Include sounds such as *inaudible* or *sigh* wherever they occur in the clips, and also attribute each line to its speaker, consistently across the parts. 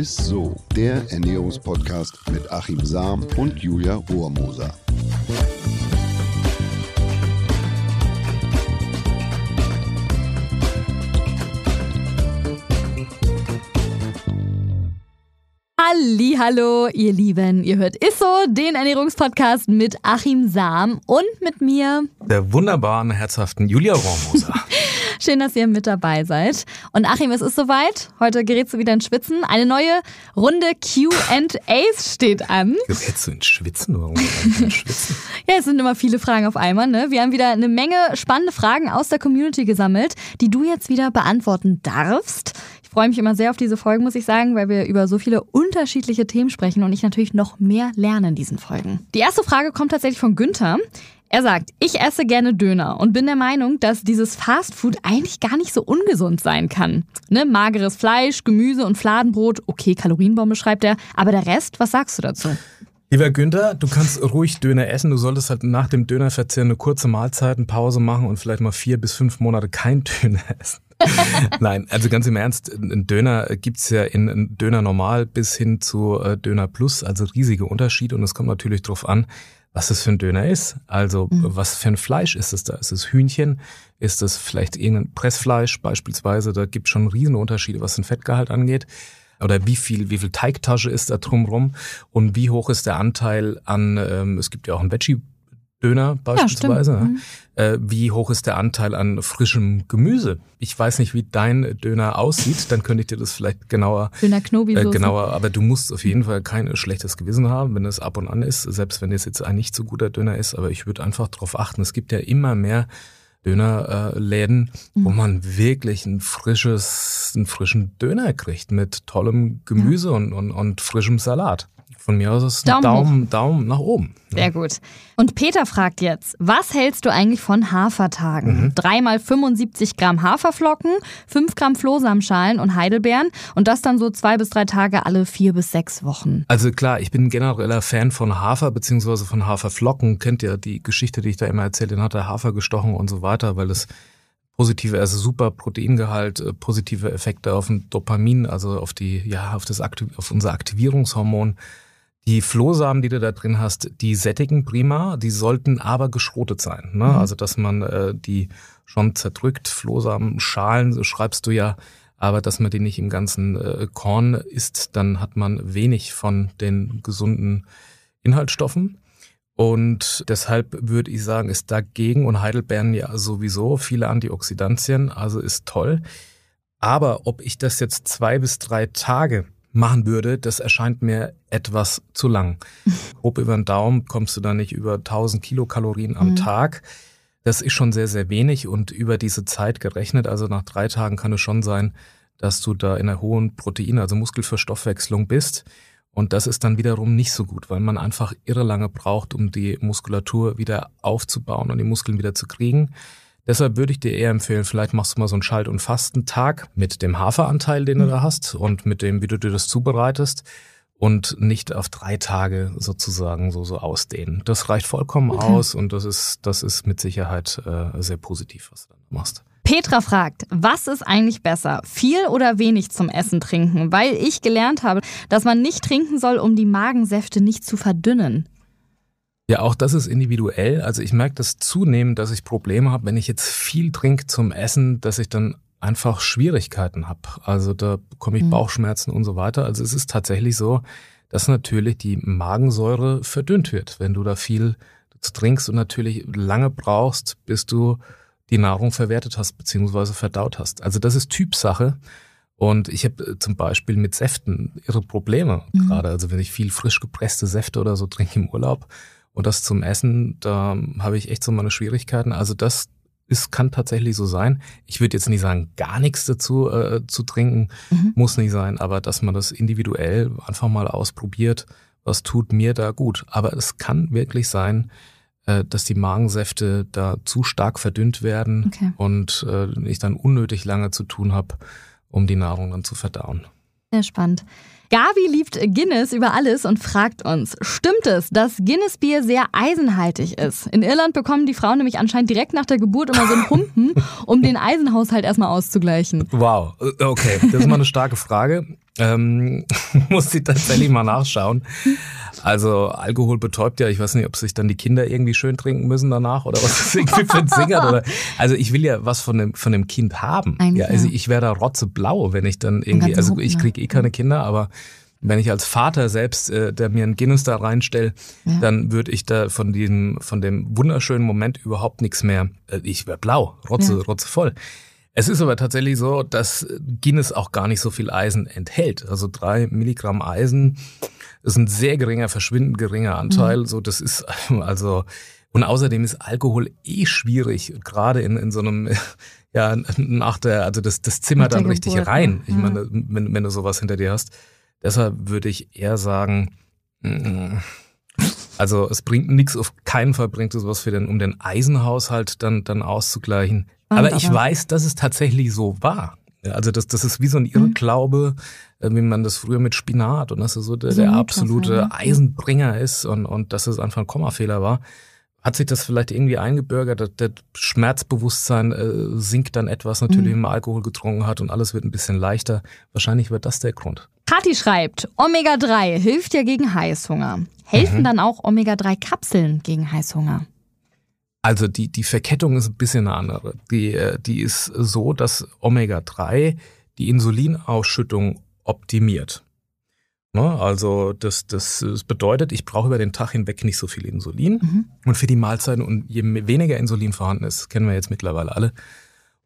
Speaker 1: ist so, der Ernährungspodcast mit Achim Sam und Julia Rohrmoser.
Speaker 2: Hallo, ihr Lieben. Ihr hört Isso, den Ernährungspodcast mit Achim Sam und mit mir.
Speaker 3: Der wunderbaren, herzhaften Julia Rohrmoser. *laughs*
Speaker 2: Schön, dass ihr mit dabei seid. Und Achim, es ist soweit. Heute gerätst du wieder in Schwitzen. Eine neue Runde Q&As steht an.
Speaker 3: Gerätst du in Schwitzen? Warum Schwitzen? *laughs*
Speaker 2: ja, es sind immer viele Fragen auf einmal. Ne? Wir haben wieder eine Menge spannende Fragen aus der Community gesammelt, die du jetzt wieder beantworten darfst. Ich freue mich immer sehr auf diese Folgen, muss ich sagen, weil wir über so viele unterschiedliche Themen sprechen und ich natürlich noch mehr lerne in diesen Folgen. Die erste Frage kommt tatsächlich von Günther. Er sagt, ich esse gerne Döner und bin der Meinung, dass dieses Fastfood eigentlich gar nicht so ungesund sein kann. Ne, mageres Fleisch, Gemüse und Fladenbrot, okay, Kalorienbombe schreibt er, aber der Rest, was sagst du dazu?
Speaker 3: Lieber Günther, du kannst ruhig Döner essen. Du solltest halt nach dem Dönerverzehr eine kurze Mahlzeit, eine Pause machen und vielleicht mal vier bis fünf Monate kein *laughs* Döner essen. *laughs* Nein, also ganz im Ernst, ein Döner gibt's ja in Döner normal bis hin zu äh, Döner Plus, also riesige Unterschiede und es kommt natürlich drauf an, was das für ein Döner ist. Also mhm. was für ein Fleisch ist es da? Ist es Hühnchen? Ist es vielleicht irgendein Pressfleisch beispielsweise? Da gibt es schon riesen Unterschiede, was den Fettgehalt angeht. Oder wie viel, wie viel Teigtasche ist da drumrum? Und wie hoch ist der Anteil an, ähm, es gibt ja auch ein Veggie Döner beispielsweise. Ja, mhm. äh, wie hoch ist der Anteil an frischem Gemüse? Ich weiß nicht, wie dein Döner aussieht, dann könnte ich dir das vielleicht genauer.
Speaker 2: Döner Knobi
Speaker 3: äh, genauer, aber du musst auf jeden Fall kein schlechtes Gewissen haben, wenn es ab und an ist, selbst wenn es jetzt ein nicht so guter Döner ist. Aber ich würde einfach darauf achten. Es gibt ja immer mehr Dönerläden, mhm. wo man wirklich ein frisches, einen frischen Döner kriegt mit tollem Gemüse ja. und, und, und frischem Salat. Von mir aus ist Daumen, Daumen, Daumen nach oben.
Speaker 2: Sehr gut. Und Peter fragt jetzt, was hältst du eigentlich von Hafertagen? Mhm. Dreimal 75 Gramm Haferflocken, 5 Gramm Flohsamenschalen und Heidelbeeren und das dann so zwei bis drei Tage alle vier bis sechs Wochen.
Speaker 3: Also klar, ich bin genereller Fan von Hafer beziehungsweise von Haferflocken. Kennt ihr die Geschichte, die ich da immer erzähle, den hat der Hafer gestochen und so weiter, weil es positive, also super Proteingehalt, äh, positive Effekte auf den Dopamin, also auf die, ja, auf das auf unser Aktivierungshormon die Flohsamen, die du da drin hast, die sättigen prima, die sollten aber geschrotet sein. Ne? Mhm. Also dass man äh, die schon zerdrückt, Flohsamen, Schalen, so schreibst du ja, aber dass man die nicht im ganzen äh, Korn isst, dann hat man wenig von den gesunden Inhaltsstoffen. Und deshalb würde ich sagen, ist dagegen und Heidelbeeren ja sowieso viele Antioxidantien, also ist toll. Aber ob ich das jetzt zwei bis drei Tage machen würde, das erscheint mir etwas zu lang. *laughs* Grob über den Daumen kommst du da nicht über 1000 Kilokalorien am mhm. Tag. Das ist schon sehr, sehr wenig und über diese Zeit gerechnet, also nach drei Tagen kann es schon sein, dass du da in einer hohen Protein, also Muskelverstoffwechslung bist. Und das ist dann wiederum nicht so gut, weil man einfach irre lange braucht, um die Muskulatur wieder aufzubauen und die Muskeln wieder zu kriegen. Deshalb würde ich dir eher empfehlen, vielleicht machst du mal so einen Schalt- und Fastentag mit dem Haferanteil, den du mhm. da hast und mit dem, wie du dir das zubereitest und nicht auf drei Tage sozusagen so, so ausdehnen. Das reicht vollkommen okay. aus und das ist, das ist mit Sicherheit äh, sehr positiv, was du dann machst.
Speaker 2: Petra fragt, was ist eigentlich besser, viel oder wenig zum Essen trinken? Weil ich gelernt habe, dass man nicht trinken soll, um die Magensäfte nicht zu verdünnen.
Speaker 3: Ja, auch das ist individuell. Also ich merke das zunehmend, dass ich Probleme habe, wenn ich jetzt viel trinke zum Essen, dass ich dann einfach Schwierigkeiten habe. Also da bekomme ich mhm. Bauchschmerzen und so weiter. Also es ist tatsächlich so, dass natürlich die Magensäure verdünnt wird, wenn du da viel trinkst und natürlich lange brauchst, bis du die Nahrung verwertet hast beziehungsweise verdaut hast. Also das ist Typsache. Und ich habe äh, zum Beispiel mit Säften ihre Probleme mhm. gerade. Also wenn ich viel frisch gepresste Säfte oder so trinke im Urlaub, und das zum Essen, da habe ich echt so meine Schwierigkeiten. Also das ist, kann tatsächlich so sein. Ich würde jetzt nicht sagen, gar nichts dazu äh, zu trinken, mhm. muss nicht sein, aber dass man das individuell einfach mal ausprobiert, was tut mir da gut. Aber es kann wirklich sein, äh, dass die Magensäfte da zu stark verdünnt werden okay. und äh, ich dann unnötig lange zu tun habe, um die Nahrung dann zu verdauen.
Speaker 2: Sehr spannend. Gabi liebt Guinness über alles und fragt uns, stimmt es, dass Guinness-Bier sehr eisenhaltig ist? In Irland bekommen die Frauen nämlich anscheinend direkt nach der Geburt immer so einen Humpen, um den Eisenhaushalt erstmal auszugleichen.
Speaker 3: Wow, okay, das ist mal eine starke Frage. Ähm, *laughs* muss ich tatsächlich mal nachschauen. Also Alkohol betäubt ja, ich weiß nicht, ob sich dann die Kinder irgendwie schön trinken müssen danach oder was das irgendwie für ein Singert oder. Also ich will ja was von dem, von dem Kind haben.
Speaker 2: Eigentlich
Speaker 3: ja, also ich wäre da rotzeblau, wenn ich dann irgendwie, also ich
Speaker 2: ne?
Speaker 3: kriege eh keine Kinder, aber wenn ich als Vater selbst, äh, der mir einen Guinness da reinstelle,
Speaker 2: Ja.
Speaker 3: dann würde ich da von diesem, von dem wunderschönen Moment überhaupt nichts mehr. Äh, ich wäre blau, rotze,
Speaker 2: Ja.
Speaker 3: rotzevoll. Es ist aber tatsächlich so, dass Guinness auch gar nicht so viel Eisen enthält. Also drei Milligramm Eisen ist ein sehr geringer, verschwindend geringer Anteil. So, das ist *laughs* also und außerdem ist Alkohol eh schwierig, gerade in, in so einem *laughs* ja nach der also das das Zimmer
Speaker 2: Nach der
Speaker 3: dann richtig
Speaker 2: Geburt,
Speaker 3: rein.
Speaker 2: ne?
Speaker 3: Ich
Speaker 2: Ja.
Speaker 3: meine, wenn, wenn du sowas hinter dir hast, deshalb würde ich eher sagen, mm, also es bringt nichts, auf keinen Fall bringt es was für den, um den Eisenhaushalt dann, dann auszugleichen.
Speaker 2: Spannend,
Speaker 3: aber ich
Speaker 2: aber-
Speaker 3: weiß, dass es tatsächlich so war. Also das, das ist wie so
Speaker 2: Mhm.
Speaker 3: ein Irrglaube, äh, wie man das früher mit Spinat und dass es so der, der absolute. Eisenbringer ist und, und dass es einfach ein Kommafehler war. Hat sich das vielleicht irgendwie eingebürgert? Das, das Schmerzbewusstsein äh, sinkt dann etwas natürlich,
Speaker 2: Mhm.
Speaker 3: wenn man Alkohol getrunken hat und alles wird ein bisschen leichter. Wahrscheinlich wird das der Grund.
Speaker 2: Kathi schreibt, Omega-3 hilft ja gegen Heißhunger. Helfen
Speaker 3: Mhm.
Speaker 2: dann auch Omega-3-Kapseln gegen Heißhunger?
Speaker 3: Also die, die Verkettung ist ein bisschen eine andere. Die, äh, die ist so, dass Omega-3 die Insulinausschüttung optimiert. Ne? Also das, das, das bedeutet, ich brauche über den Tag hinweg nicht so viel Insulin.
Speaker 2: Mhm.
Speaker 3: Und für die Mahlzeiten, und je weniger Insulin vorhanden ist, kennen wir jetzt mittlerweile alle,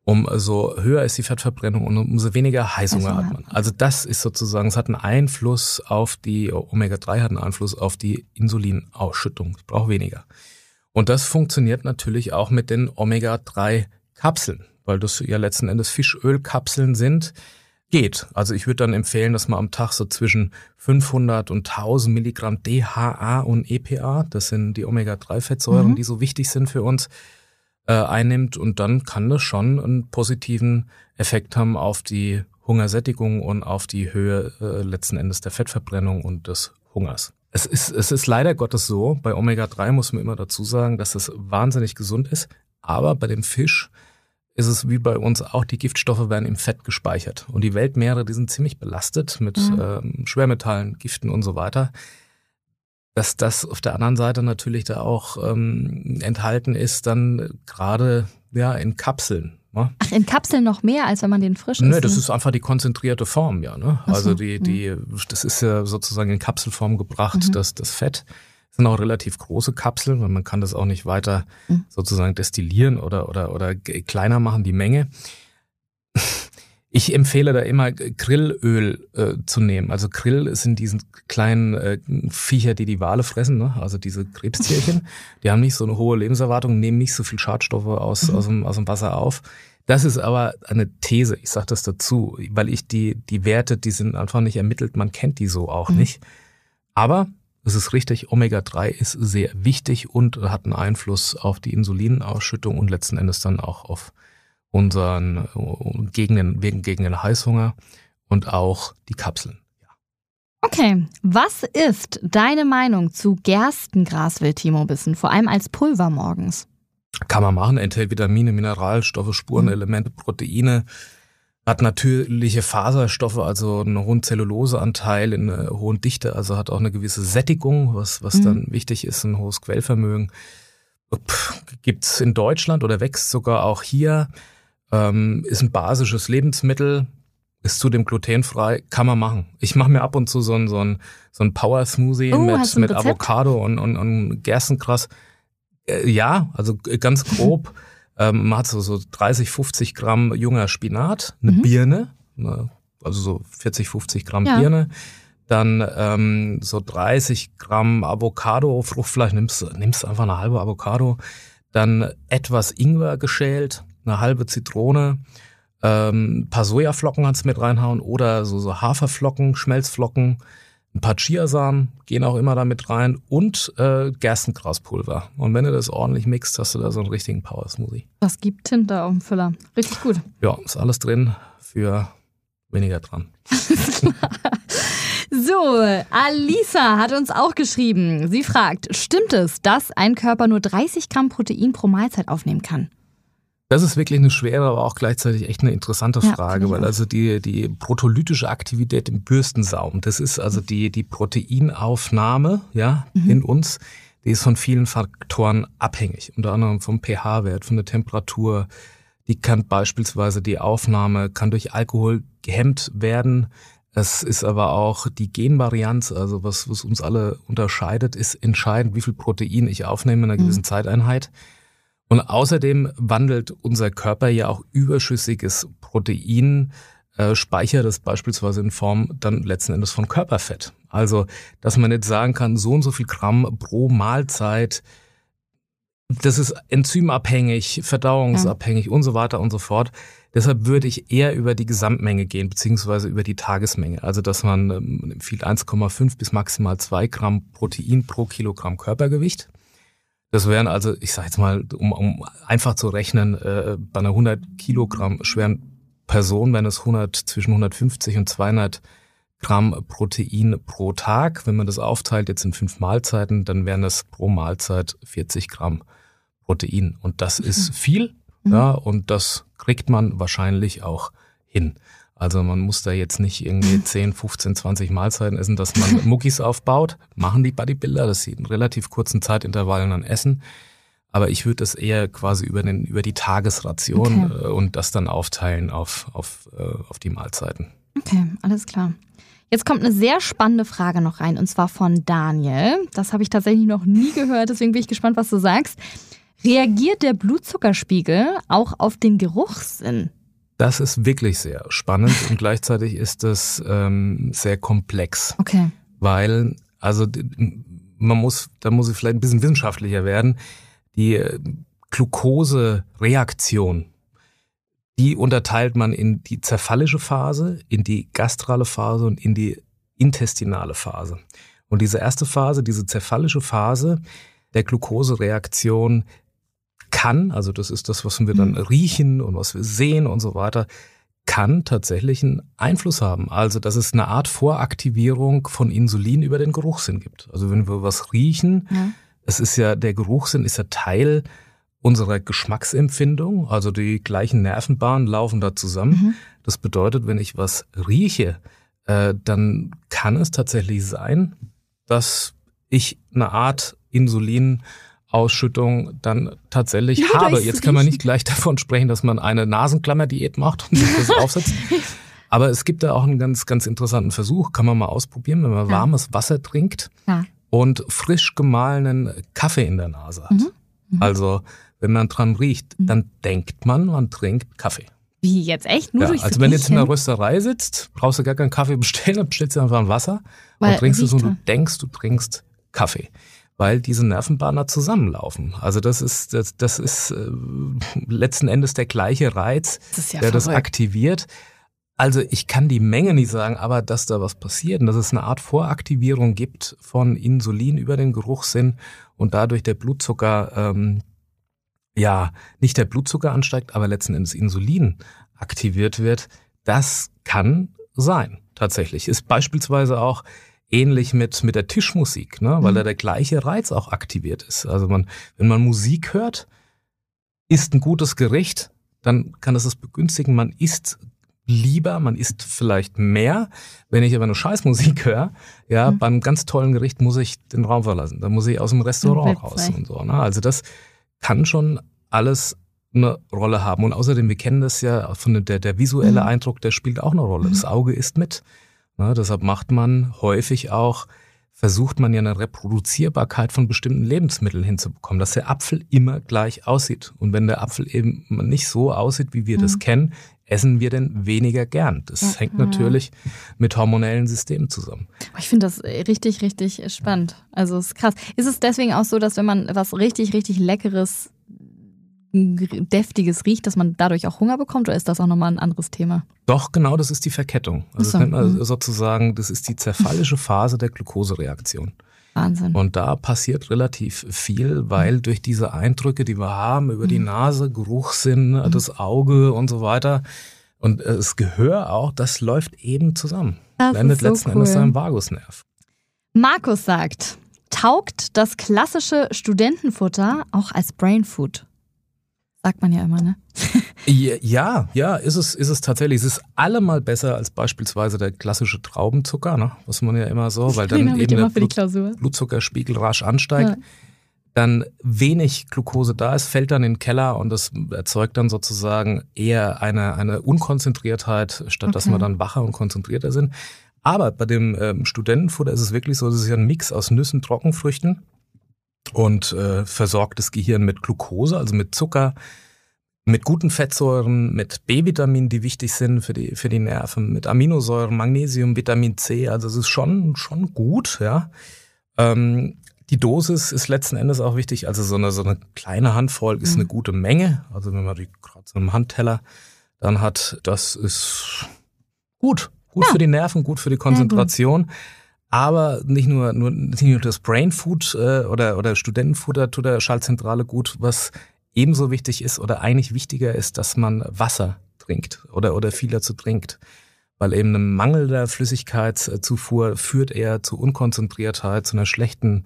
Speaker 3: umso höher ist die Fettverbrennung und umso weniger Heißhunger
Speaker 2: Heißhunger
Speaker 3: hat man. Also das ist sozusagen, es hat einen Einfluss auf die, Omega-3 hat einen Einfluss auf die Insulinausschüttung. Ich brauche weniger. Und das funktioniert natürlich auch mit den Omega-3-Kapseln, weil das ja letzten Endes Fischölkapseln sind. Geht. Also ich würde dann empfehlen, dass man am Tag so zwischen 500 und 1000 Milligramm DHA und EPA, das sind die Omega-3-Fettsäuren,
Speaker 2: Mhm.
Speaker 3: die so wichtig sind für uns, äh, einnimmt. Und dann kann das schon einen positiven Effekt haben auf die Hungersättigung und auf die Höhe äh, letzten Endes der Fettverbrennung und des Hungers. Es ist, es ist leider Gottes so, bei Omega-3 muss man immer dazu sagen, dass es wahnsinnig gesund ist. Aber bei dem Fisch ist es wie bei uns auch, die Giftstoffe werden im Fett gespeichert. Und die Weltmeere, die sind ziemlich belastet mit
Speaker 2: Mhm.
Speaker 3: ähm, Schwermetallen, Giften und so weiter. Dass das auf der anderen Seite natürlich da auch ähm, enthalten ist, dann gerade ja in Kapseln. Ne?
Speaker 2: Ach, in Kapseln noch mehr, als wenn man den frisch isst?
Speaker 3: das ist einfach die konzentrierte Form, ja. Ne?
Speaker 2: Ach so,
Speaker 3: Also die, die, das ist ja sozusagen in Kapselform gebracht,
Speaker 2: Mhm.
Speaker 3: das, das Fett. Das sind auch relativ große Kapseln, weil man kann das auch nicht weiter
Speaker 2: Mhm.
Speaker 3: sozusagen destillieren oder, oder, oder kleiner machen, die Menge. Ich empfehle da immer Grillöl äh, zu nehmen. Also Grill sind diesen kleinen äh, Viecher, die die Wale fressen, ne? also diese Krebstierchen. *laughs* die haben nicht so eine hohe Lebenserwartung, nehmen nicht so viel Schadstoffe aus,
Speaker 2: Mhm.
Speaker 3: aus, dem, aus dem Wasser auf. Das ist aber eine These, ich sage das dazu, weil ich die, die Werte, die sind einfach nicht ermittelt, man kennt die so auch
Speaker 2: Mhm.
Speaker 3: nicht. Aber es ist richtig, Omega-3 ist sehr wichtig und hat einen Einfluss auf die Insulinausschüttung und letzten Endes dann auch auf unseren äh, gegen den, gegen den Heißhunger und auch die Kapseln.
Speaker 2: Okay, was ist deine Meinung zu Gerstengras-Timo-Bissen, vor allem als Pulver morgens?
Speaker 3: Kann man machen, enthält Vitamine, Mineralstoffe, Spurenelemente, Proteine, hat natürliche Faserstoffe, also einen hohen Zelluloseanteil, in einer hohen Dichte, also hat auch eine gewisse Sättigung, was, was
Speaker 2: Mhm.
Speaker 3: dann wichtig ist, ein hohes Quellvermögen. Pff, Gibt's in Deutschland oder wächst sogar auch hier, ähm, ist ein basisches Lebensmittel, ist zudem glutenfrei, kann man machen. Ich mache mir ab und zu so ein, so ein, so ein Power-Smoothie
Speaker 2: Oh,
Speaker 3: mit, mit? Avocado und, und, und Gerstengras. Äh, ja, also ganz grob. *laughs* ähm, man hat so, so 30, 50 Gramm junger Spinat, eine
Speaker 2: Mhm.
Speaker 3: Birne, ne, also so 40, 50 Gramm
Speaker 2: Ja.
Speaker 3: Birne. Dann ähm, so 30 Gramm Avocado, Fruchtfleisch, nimmst, nimmst einfach eine halbe Avocado. Dann etwas Ingwer geschält, eine halbe Zitrone, ähm, ein paar Sojaflocken kannst du mit reinhauen oder so, so Haferflocken, Schmelzflocken, ein paar Chiasamen gehen auch immer da mit rein und äh, Gerstengraspulver. Und wenn du das ordentlich mixt, hast du da so einen richtigen Power Smoothie.
Speaker 2: Das gibt Tinte auf dem Füller. Richtig gut.
Speaker 3: Ja, ist alles drin für weniger dran. *laughs*
Speaker 2: So, Alisa hat uns auch geschrieben. Sie fragt, stimmt es, dass ein Körper nur 30 Gramm Protein pro Mahlzeit aufnehmen kann?
Speaker 3: Das ist wirklich eine schwere, aber auch gleichzeitig echt eine interessante Frage, ja, weil also die, die protolytische Aktivität im Bürstensaum, das ist also die, die Proteinaufnahme, ja, mhm. in uns, die ist von vielen Faktoren abhängig, unter anderem vom pH-Wert, von der Temperatur. Die kann beispielsweise die Aufnahme kann durch Alkohol gehemmt werden. Es ist aber auch die Genvarianz, also was, was uns alle unterscheidet, ist entscheidend, wie viel Protein ich aufnehme in einer gewissen mhm. Zeiteinheit. Und außerdem wandelt unser Körper ja auch überschüssiges Protein, äh, speichert es beispielsweise in Form dann letzten Endes von Körperfett. Also, dass man nicht sagen kann, so und so viel Gramm pro Mahlzeit, das ist enzymabhängig, verdauungsabhängig ja. und so weiter und so fort. Deshalb würde ich eher über die Gesamtmenge gehen, beziehungsweise über die Tagesmenge. Also, dass man ähm, empfiehlt 1,5 bis maximal 2 Gramm Protein pro Kilogramm Körpergewicht. Das wären also, ich sage jetzt mal, um, um einfach zu rechnen, äh, bei einer 100 Kilogramm schweren Person wären es 100, zwischen 150 und 200 Gramm Protein pro Tag. Wenn man das aufteilt jetzt in fünf Mahlzeiten, dann wären es pro Mahlzeit 40 Gramm Protein. Und das ist mhm. viel, mhm. ja, und das kriegt man wahrscheinlich auch hin. Also man muss da jetzt nicht irgendwie 10, 15, 20 Mahlzeiten essen, dass man *laughs* Muckis aufbaut. Machen die Bodybuilder, dass sie in relativ kurzen Zeitintervallen dann essen. Aber ich würde das eher quasi über, den, über die Tagesration okay. äh, und das dann aufteilen auf, auf, äh, auf die Mahlzeiten.
Speaker 2: Okay, alles klar. Jetzt kommt eine sehr spannende Frage noch rein und zwar von Daniel. Das habe ich tatsächlich noch nie gehört, deswegen bin ich gespannt, was du sagst. Reagiert der Blutzuckerspiegel auch auf den Geruchssinn?
Speaker 3: Das ist wirklich sehr spannend und gleichzeitig ist es ähm, sehr komplex.
Speaker 2: Okay.
Speaker 3: Weil, also man muss, da muss ich vielleicht ein bisschen wissenschaftlicher werden. Die äh, Glucose-Reaktion, die unterteilt man in die zerfallische Phase, in die gastrale Phase und in die intestinale Phase. Und diese erste Phase, diese zerfallische Phase der Glucose-Reaktion, kann, also das ist das, was wir dann mhm. riechen und was wir sehen und so weiter, kann tatsächlich einen Einfluss haben. Also, dass es eine Art Voraktivierung von Insulin über den Geruchssinn gibt. Also, wenn wir was riechen, ja. es ist ja, der Geruchssinn ist ja Teil unserer Geschmacksempfindung. Also, die gleichen Nervenbahnen laufen da zusammen. Mhm. Das bedeutet, wenn ich was rieche, äh, dann kann es tatsächlich sein, dass ich eine Art Insulin Ausschüttung dann tatsächlich ja, habe. Jetzt kann man nicht gleich *laughs* davon sprechen, dass man eine Nasenklammer-Diät macht und sich das *laughs* aufsetzt. Aber es gibt da auch einen ganz, ganz interessanten Versuch, kann man mal ausprobieren, wenn man ja. warmes Wasser trinkt ja. und frisch gemahlenen Kaffee in der Nase hat. Mhm. Mhm. Also, wenn man dran riecht, mhm. dann denkt man, man trinkt Kaffee.
Speaker 2: Wie jetzt echt? Nur
Speaker 3: ja, also wenn du jetzt in der Rösterei sitzt, brauchst du gar keinen Kaffee bestellen, dann bestellst du einfach ein Wasser Weil und trinkst es und du denkst, du trinkst Kaffee weil diese Nervenbahner zusammenlaufen. Also das ist, das, das ist äh, letzten Endes der gleiche Reiz, ja der verrückt. das aktiviert. Also ich kann die Menge nicht sagen, aber dass da was passiert und dass es eine Art Voraktivierung gibt von Insulin über den Geruchssinn und dadurch der Blutzucker, ähm, ja, nicht der Blutzucker ansteigt, aber letzten Endes Insulin aktiviert wird, das kann sein, tatsächlich. Ist beispielsweise auch ähnlich mit, mit der Tischmusik, ne? weil mhm. da der gleiche Reiz auch aktiviert ist. Also man, wenn man Musik hört, isst ein gutes Gericht, dann kann es das begünstigen. Man isst lieber, man isst vielleicht mehr. Wenn ich aber eine Scheißmusik höre, ja, mhm. beim ganz tollen Gericht muss ich den Raum verlassen. Da muss ich aus dem Restaurant raus und so. Ne? Also das kann schon alles eine Rolle haben. Und außerdem, wir kennen das ja von der, der visuelle mhm. Eindruck, der spielt auch eine Rolle. Das mhm. Auge ist mit. Ne, deshalb macht man häufig auch, versucht man ja eine Reproduzierbarkeit von bestimmten Lebensmitteln hinzubekommen, dass der Apfel immer gleich aussieht. Und wenn der Apfel eben nicht so aussieht, wie wir mhm. das kennen, essen wir denn weniger gern. Das ja, hängt natürlich ja. mit hormonellen Systemen zusammen.
Speaker 2: Ich finde das richtig, richtig spannend. Also es ist krass. Ist es deswegen auch so, dass wenn man was richtig, richtig Leckeres deftiges riecht, dass man dadurch auch Hunger bekommt oder ist das auch nochmal ein anderes Thema?
Speaker 3: Doch, genau, das ist die Verkettung. Also so. das nennt man mhm. sozusagen, das ist die zerfallische Phase der Glukosereaktion.
Speaker 2: Wahnsinn.
Speaker 3: Und da passiert relativ viel, weil durch diese Eindrücke, die wir haben, über die mhm. Nase, Geruchssinn, das Auge und so weiter, und das Gehör auch, das läuft eben zusammen.
Speaker 2: Das ist so
Speaker 3: letzten
Speaker 2: cool.
Speaker 3: Endes am Vagusnerv.
Speaker 2: Markus sagt, taugt das klassische Studentenfutter auch als Brainfood? Sagt man ja immer, ne?
Speaker 3: Ja, ja, ist es, ist es tatsächlich. Es ist allemal besser als beispielsweise der klassische Traubenzucker, ne? was man ja immer so, weil dann eben der
Speaker 2: für die
Speaker 3: Blut. Blutzuckerspiegel rasch ansteigt.
Speaker 2: Ja.
Speaker 3: Dann wenig Glucose da ist, fällt dann in den Keller und das erzeugt dann sozusagen eher eine, eine Unkonzentriertheit, statt dass
Speaker 2: Okay.
Speaker 3: wir dann wacher und konzentrierter sind. Aber bei dem ähm, Studentenfutter ist es wirklich so, das ist ja ein Mix aus Nüssen, Trockenfrüchten und äh, versorgt das Gehirn mit Glucose, also mit Zucker, mit guten Fettsäuren, mit B-Vitaminen, die wichtig sind für die, für die Nerven, mit Aminosäuren, Magnesium, Vitamin C. Also es ist schon, schon gut, ja. Ähm, die Dosis ist letzten Endes auch wichtig. Also so eine, so eine kleine Handvoll ist
Speaker 2: Mhm.
Speaker 3: eine gute Menge. Also wenn man die gerade so einem Handteller dann hat, das ist gut. Gut
Speaker 2: Ja.
Speaker 3: für die Nerven, gut für die Konzentration. Aber nicht nur, nur, nicht nur das Brain Food äh, oder, oder Studentenfutter tut der Schaltzentrale gut. Was ebenso wichtig ist oder eigentlich wichtiger ist, dass man Wasser trinkt oder, oder viel dazu trinkt. Weil eben ein Mangel der Flüssigkeitszufuhr führt eher zu Unkonzentriertheit, zu einer schlechten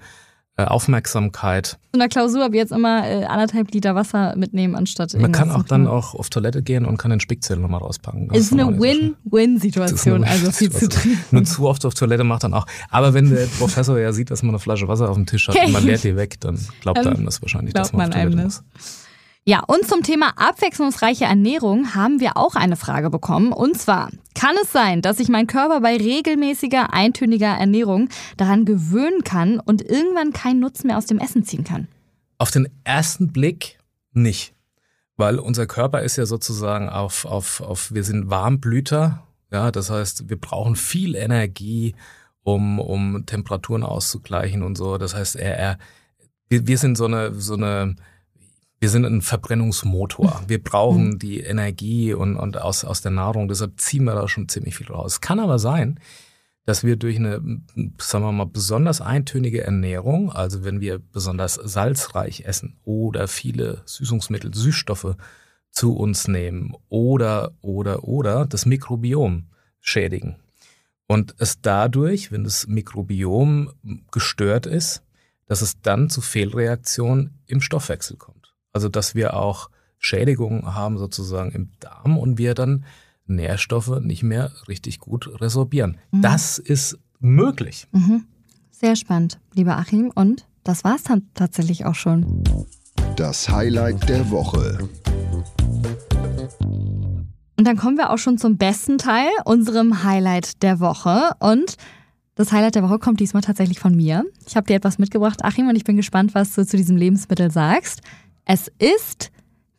Speaker 3: Aufmerksamkeit.
Speaker 2: In der Klausur habe ich jetzt immer äh, anderthalb Liter Wasser mitnehmen, anstatt
Speaker 3: Man kann auch dann auch auf Toilette gehen und kann den Spickzettel nochmal rauspacken. Das
Speaker 2: Ist eine
Speaker 3: so.
Speaker 2: Win-Win-Situation,
Speaker 3: Das ist eine
Speaker 2: also viel zu trinken.
Speaker 3: Nur zu oft auf Toilette macht dann auch. Aber wenn der Professor ja sieht, dass man eine Flasche Wasser auf dem Tisch hat und man leert die weg, dann glaubt er
Speaker 2: Dann
Speaker 3: einem das wahrscheinlich, dass man auf
Speaker 2: man einem
Speaker 3: Toilette
Speaker 2: das.
Speaker 3: muss.
Speaker 2: Ja, und zum Thema abwechslungsreiche Ernährung haben wir auch eine Frage bekommen. Und zwar, kann es sein, dass sich mein Körper bei regelmäßiger, eintöniger Ernährung daran gewöhnen kann und irgendwann keinen Nutzen mehr aus dem Essen ziehen kann?
Speaker 3: Auf den ersten Blick nicht. Weil unser Körper ist ja sozusagen auf, auf, auf wir sind Warmblüter. Ja, das heißt, wir brauchen viel Energie, um, um Temperaturen auszugleichen und so. Das heißt, er, er, wir, wir sind so eine, so eine, wir sind ein Verbrennungsmotor. Wir brauchen die Energie und, und aus, aus der Nahrung. Deshalb ziehen wir da schon ziemlich viel raus. Es kann aber sein, dass wir durch eine, sagen wir mal, besonders eintönige Ernährung, also wenn wir besonders salzreich essen oder viele Süßungsmittel, Süßstoffe zu uns nehmen oder, oder, oder das Mikrobiom schädigen. Und es dadurch, wenn das Mikrobiom gestört ist, dass es dann zu Fehlreaktionen im Stoffwechsel kommt. Also dass wir auch Schädigungen haben sozusagen im Darm und wir dann Nährstoffe nicht mehr richtig gut resorbieren.
Speaker 2: Mhm.
Speaker 3: Das ist möglich.
Speaker 2: Mhm. Sehr spannend, lieber Achim. Und das war's dann tatsächlich auch schon.
Speaker 1: Das Highlight der Woche.
Speaker 2: Und dann kommen wir auch schon zum besten Teil, unserem Highlight der Woche. Und das Highlight der Woche kommt diesmal tatsächlich von mir. Ich habe dir etwas mitgebracht, Achim, und ich bin gespannt, was du zu diesem Lebensmittel sagst. Es ist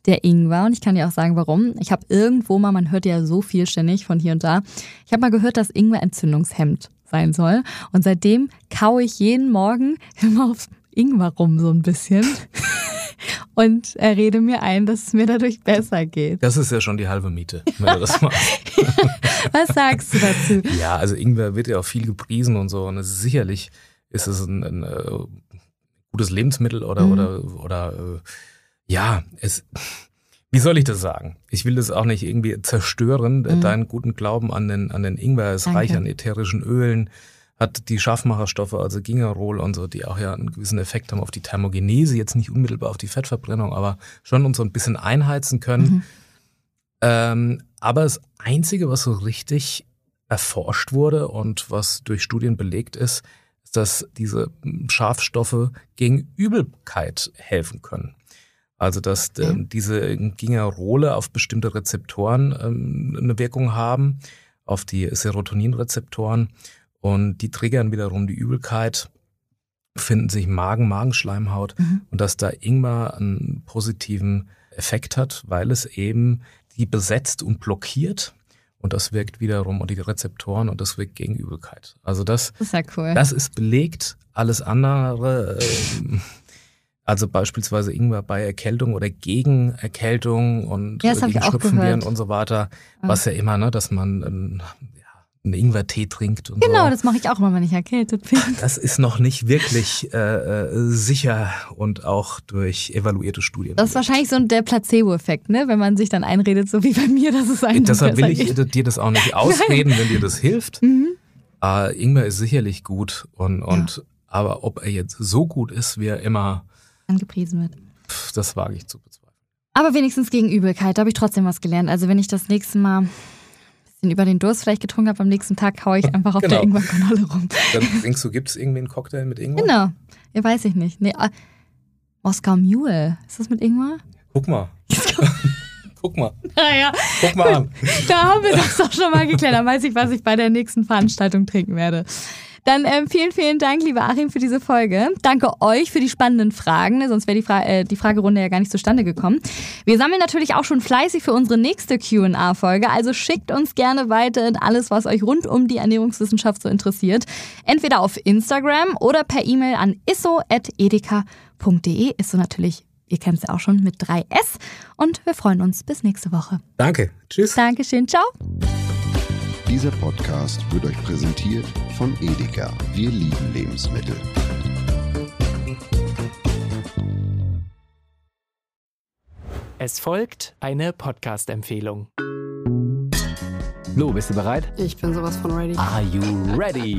Speaker 2: der Ingwer und ich kann dir auch sagen, warum. Ich habe irgendwo mal, man hört ja so viel ständig von hier und da, ich habe mal gehört, dass Ingwer entzündungshemmend sein soll. Und seitdem kaue ich jeden Morgen *laughs* immer auf Ingwer rum so ein bisschen. *laughs* Und er rede mir ein, dass es mir dadurch besser geht.
Speaker 3: Das ist ja schon die halbe Miete, wenn du das machst. *laughs*
Speaker 2: Was sagst du dazu?
Speaker 3: Ja, also Ingwer wird ja auch viel gepriesen und so. Und es ist sicherlich ist es ein, ein äh, gutes Lebensmittel oder,
Speaker 2: Mhm.
Speaker 3: oder, oder äh, ja, es. Wie soll ich das sagen? Ich will das auch nicht irgendwie zerstören,
Speaker 2: Mhm.
Speaker 3: deinen guten Glauben an den, an den Ingwer. Ist
Speaker 2: Danke.
Speaker 3: reich an ätherischen Ölen, hat die Scharfmacherstoffe, also Gingerol und so, die auch ja einen gewissen Effekt haben auf die Thermogenese, jetzt nicht unmittelbar auf die Fettverbrennung, aber schon uns so ein bisschen einheizen können.
Speaker 2: Mhm.
Speaker 3: Ähm, aber das Einzige, was so richtig erforscht wurde und was durch Studien belegt ist, ist, dass diese Schafstoffe gegen Übelkeit helfen können. Also dass ähm, diese Gingerole auf bestimmte Rezeptoren ähm, eine Wirkung haben, auf die Serotoninrezeptoren und die triggern wiederum die Übelkeit, finden sich Magen, Magenschleimhaut
Speaker 2: Mhm.
Speaker 3: und dass da Ingwer einen positiven Effekt hat, weil es eben die besetzt und blockiert und das wirkt wiederum und die Rezeptoren und das wirkt gegen Übelkeit. Also das,
Speaker 2: Das ist ja cool.
Speaker 3: das ist belegt. Alles andere, ähm, also beispielsweise Ingwer bei Erkältung oder gegen Erkältung und
Speaker 2: Ja, hab
Speaker 3: gegen Schnupfenviren und so weiter,
Speaker 2: Ja.
Speaker 3: was ja immer, ne, dass man ähm, einen Ingwertee trinkt und
Speaker 2: genau,
Speaker 3: so.
Speaker 2: das mache ich auch immer, wenn ich erkältet bin.
Speaker 3: Das ist noch nicht wirklich äh, äh, sicher und auch durch evaluierte Studien.
Speaker 2: Das ist wahrscheinlich so der Placebo-Effekt, ne? Wenn man sich dann einredet, so wie bei mir, dass es einem
Speaker 3: Deshalb will ich
Speaker 2: geht.
Speaker 3: dir das auch nicht *laughs* ausreden, wenn dir das hilft.
Speaker 2: Mhm.
Speaker 3: Äh, Ingwer ist sicherlich gut und, und ja. aber ob er jetzt so gut ist, wie er immer
Speaker 2: angepriesen wird,
Speaker 3: pff, das wage ich zu bezweifeln.
Speaker 2: Aber wenigstens gegen Übelkeit, da habe ich trotzdem was gelernt. Also wenn ich das nächste Mal ein bisschen über den Durst vielleicht getrunken habe, am nächsten Tag haue ich einfach auf genau. der Ingwerkanolle rum.
Speaker 3: Dann denkst du, gibt es irgendwie einen Cocktail mit Ingwer?
Speaker 2: Genau, ja, weiß ich nicht. Nee, äh, Moskau Mule, ist das mit Ingwer?
Speaker 3: Guck mal. *laughs* Guck mal.
Speaker 2: Naja.
Speaker 3: Guck mal an.
Speaker 2: Da haben wir das doch schon mal geklärt. Dann weiß ich, was ich bei der nächsten Veranstaltung trinken werde. Dann ähm, vielen, vielen Dank, lieber Achim, für diese Folge. Danke euch für die spannenden Fragen, ne? sonst wäre die, Fra äh, die Fragerunde ja gar nicht zustande gekommen. Wir sammeln natürlich auch schon fleißig für unsere nächste QA-Folge, also schickt uns gerne weiter alles, was euch rund um die Ernährungswissenschaft so interessiert. Entweder auf Instagram oder per E-Mail an isso.edeka.de. Ist so natürlich Ihr kennt es ja auch schon mit 3S. Und wir freuen uns bis nächste Woche.
Speaker 3: Danke. Tschüss.
Speaker 2: Dankeschön. Ciao.
Speaker 1: Dieser Podcast wird euch präsentiert von Edeka. Wir lieben Lebensmittel.
Speaker 4: Es folgt eine Podcast-Empfehlung.
Speaker 5: Lo, bist du bereit?
Speaker 6: Ich bin sowas von ready.
Speaker 5: Are you ready?